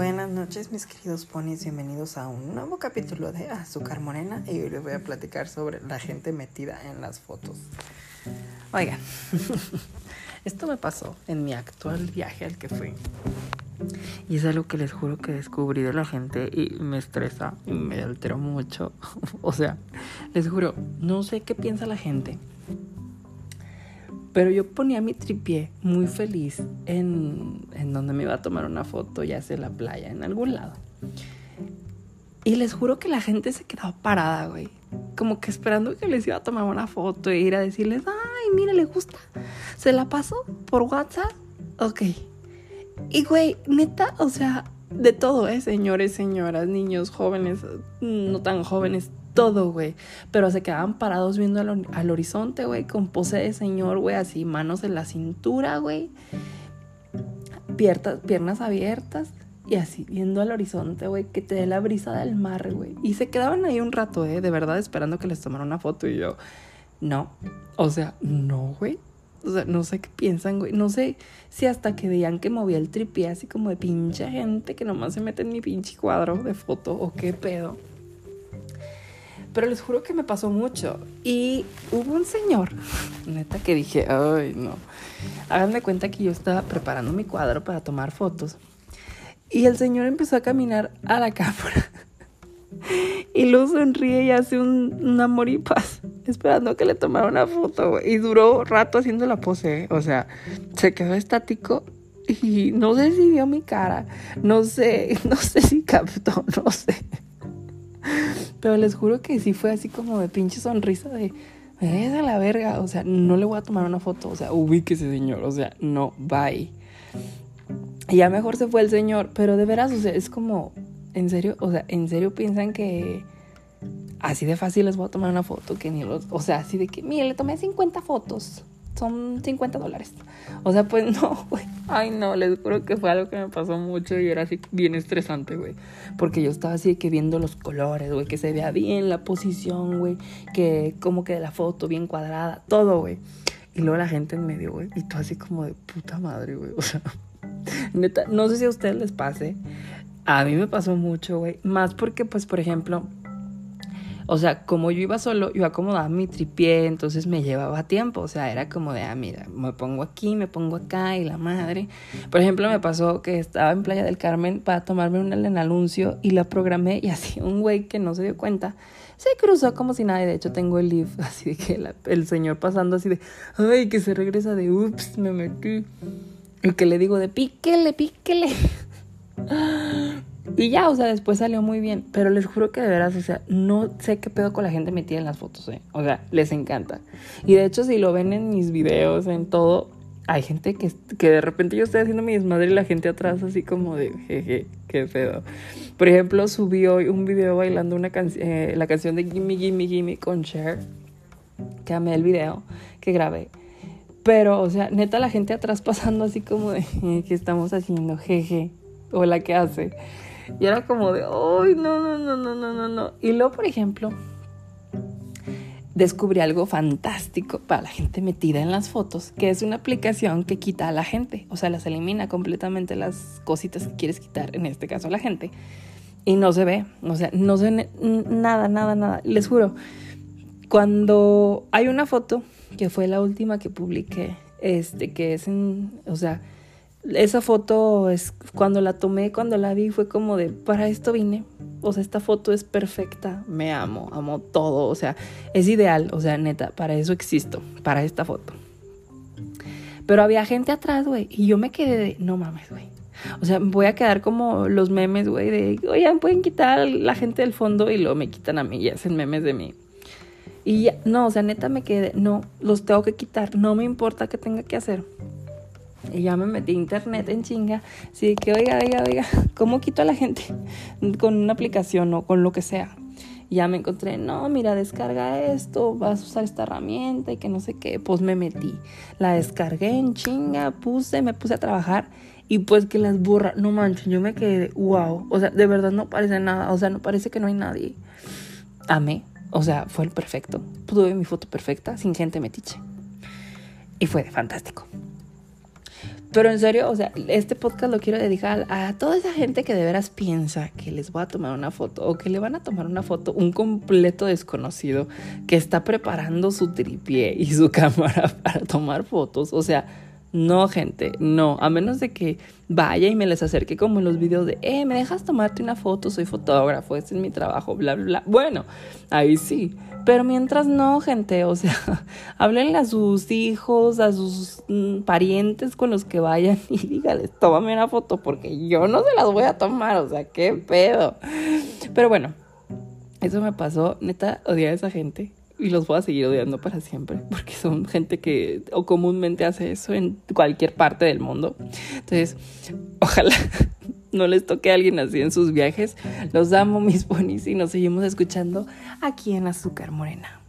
Buenas noches mis queridos ponis, bienvenidos a un nuevo capítulo de Azúcar Morena y hoy les voy a platicar sobre la gente metida en las fotos. Oigan, esto me pasó en mi actual viaje al que fui. Y es algo que les juro que descubrí de la gente y me estresa y me alteró mucho. o sea, les juro, no sé qué piensa la gente pero yo ponía mi tripié muy feliz en, en donde me iba a tomar una foto, ya sea en la playa, en algún lado. Y les juro que la gente se quedaba parada, güey. Como que esperando que les iba a tomar una foto e ir a decirles, ay, mire, le gusta. Se la paso por WhatsApp. Ok. Y, güey, neta, o sea, de todo, ¿eh? Señores, señoras, niños, jóvenes, no tan jóvenes, todo, güey. Pero se quedaban parados viendo al, horizonte, güey, con pose de señor, güey, así, manos en la cintura, güey. Piernas, piernas abiertas y así, viendo al horizonte, güey, que te dé la brisa del mar, güey. Y se quedaban ahí un rato, eh, de verdad, esperando que les tomara una foto y yo, no. O sea, no, güey. O sea, no sé qué piensan, güey. No sé si hasta que veían que movía el tripié así como de pinche gente que nomás se mete en mi pinche cuadro de foto o qué pedo. Pero les juro que me pasó mucho. Y hubo un señor, neta, que dije, ay, no. Háganme cuenta que yo estaba preparando mi cuadro para tomar fotos. Y el señor empezó a caminar a la cámara. Y luego sonríe y hace un, amor y paz, esperando que le tomara una foto. Y duró rato haciendo la pose, o sea, se quedó estático y no sé si vio mi cara, no sé, no sé si captó, no sé. Pero les juro que sí fue así como de pinche sonrisa de, es a la verga, o sea, no le voy a tomar una foto, o sea, ubíquese señor, o sea, no, bye. Y ya mejor se fue el señor, pero de veras, o sea, es como, en serio, o sea, en serio piensan que así de fácil les voy a tomar una foto, que ni los, o sea, así de que, mire, le tomé 50 fotos son 50 dólares. O sea, pues no, güey. Ay, no, les juro que fue algo que me pasó mucho y era así bien estresante, güey. Porque yo estaba así que viendo los colores, güey, que se vea bien la posición, güey, que como que la foto bien cuadrada, todo, güey. Y luego la gente en medio, güey, y tú así como de puta madre, güey. O sea, neta, no sé si a ustedes les pase. A mí me pasó mucho, güey. Más porque, pues, por ejemplo, o sea, como yo iba solo, yo acomodaba mi tripié, entonces me llevaba tiempo. O sea, era como de, ah, mira, me pongo aquí, me pongo acá y la madre. Por ejemplo, me pasó que estaba en Playa del Carmen para tomarme un anuncio y la programé y así un güey que no se dio cuenta se cruzó como si nada. de hecho, tengo el live así de que el señor pasando así de, ay, que se regresa de, ups, me metí. Y que le digo de, píquele, píquele. Y ya, o sea, después salió muy bien. Pero les juro que de veras, o sea, no sé qué pedo con la gente metida en las fotos, ¿eh? O sea, les encanta. Y de hecho, si lo ven en mis videos, en todo, hay gente que, que de repente yo estoy haciendo mi desmadre y la gente atrás así como de, jeje, qué pedo. Por ejemplo, subí hoy un video bailando una eh, la canción de Gimme, Gimme, Gimme con Cher. Que amé el video que grabé. Pero, o sea, neta, la gente atrás pasando así como de, ¿qué estamos haciendo? Jeje. O la que hace. Y era como de, ¡ay, no, no, no, no, no, no, no! Y luego, por ejemplo, descubrí algo fantástico para la gente metida en las fotos, que es una aplicación que quita a la gente, o sea, las elimina completamente las cositas que quieres quitar, en este caso a la gente, y no se ve, o sea, no se ve nada, nada, nada, les juro. Cuando hay una foto, que fue la última que publiqué, este, que es en, o sea, esa foto es cuando la tomé, cuando la vi, fue como de para esto vine. O sea, esta foto es perfecta, me amo, amo todo, o sea, es ideal, o sea, neta, para eso existo, para esta foto. Pero había gente atrás, güey, y yo me quedé de, no mames, güey. O sea, voy a quedar como los memes, güey, de, oigan, pueden quitar la gente del fondo y luego me quitan a mí y hacen memes de mí. Y ya, no, o sea, neta me quedé, no, los tengo que quitar, no me importa qué tenga que hacer. Y ya me metí a internet en chinga. Así que, oiga, oiga, oiga, ¿cómo quito a la gente con una aplicación o con lo que sea? Y ya me encontré, no, mira, descarga esto, vas a usar esta herramienta y que no sé qué. Pues me metí, la descargué en chinga, puse, me puse a trabajar y pues que las borra, no manches, yo me quedé, wow, o sea, de verdad no parece nada, o sea, no parece que no hay nadie. Amé, o sea, fue el perfecto. Tuve mi foto perfecta, sin gente metiche. Y fue fantástico. Pero en serio, o sea, este podcast lo quiero dedicar a toda esa gente que de veras piensa que les voy a tomar una foto o que le van a tomar una foto un completo desconocido que está preparando su tripié y su cámara para tomar fotos. O sea, no, gente, no. A menos de que vaya y me les acerque como en los videos de, eh, ¿me dejas tomarte una foto? Soy fotógrafo, este es mi trabajo, bla, bla, bla. Bueno, ahí sí. Pero mientras no, gente, o sea, háblenle a sus hijos, a sus mm, parientes con los que vayan y díganles, tómame una foto porque yo no se las voy a tomar, o sea, qué pedo. Pero bueno, eso me pasó, neta, odiar a esa gente y los voy a seguir odiando para siempre, porque son gente que o comúnmente hace eso en cualquier parte del mundo. Entonces, ojalá no les toque a alguien así en sus viajes. Los amo, mis ponis, y nos seguimos escuchando aquí en Azúcar Morena.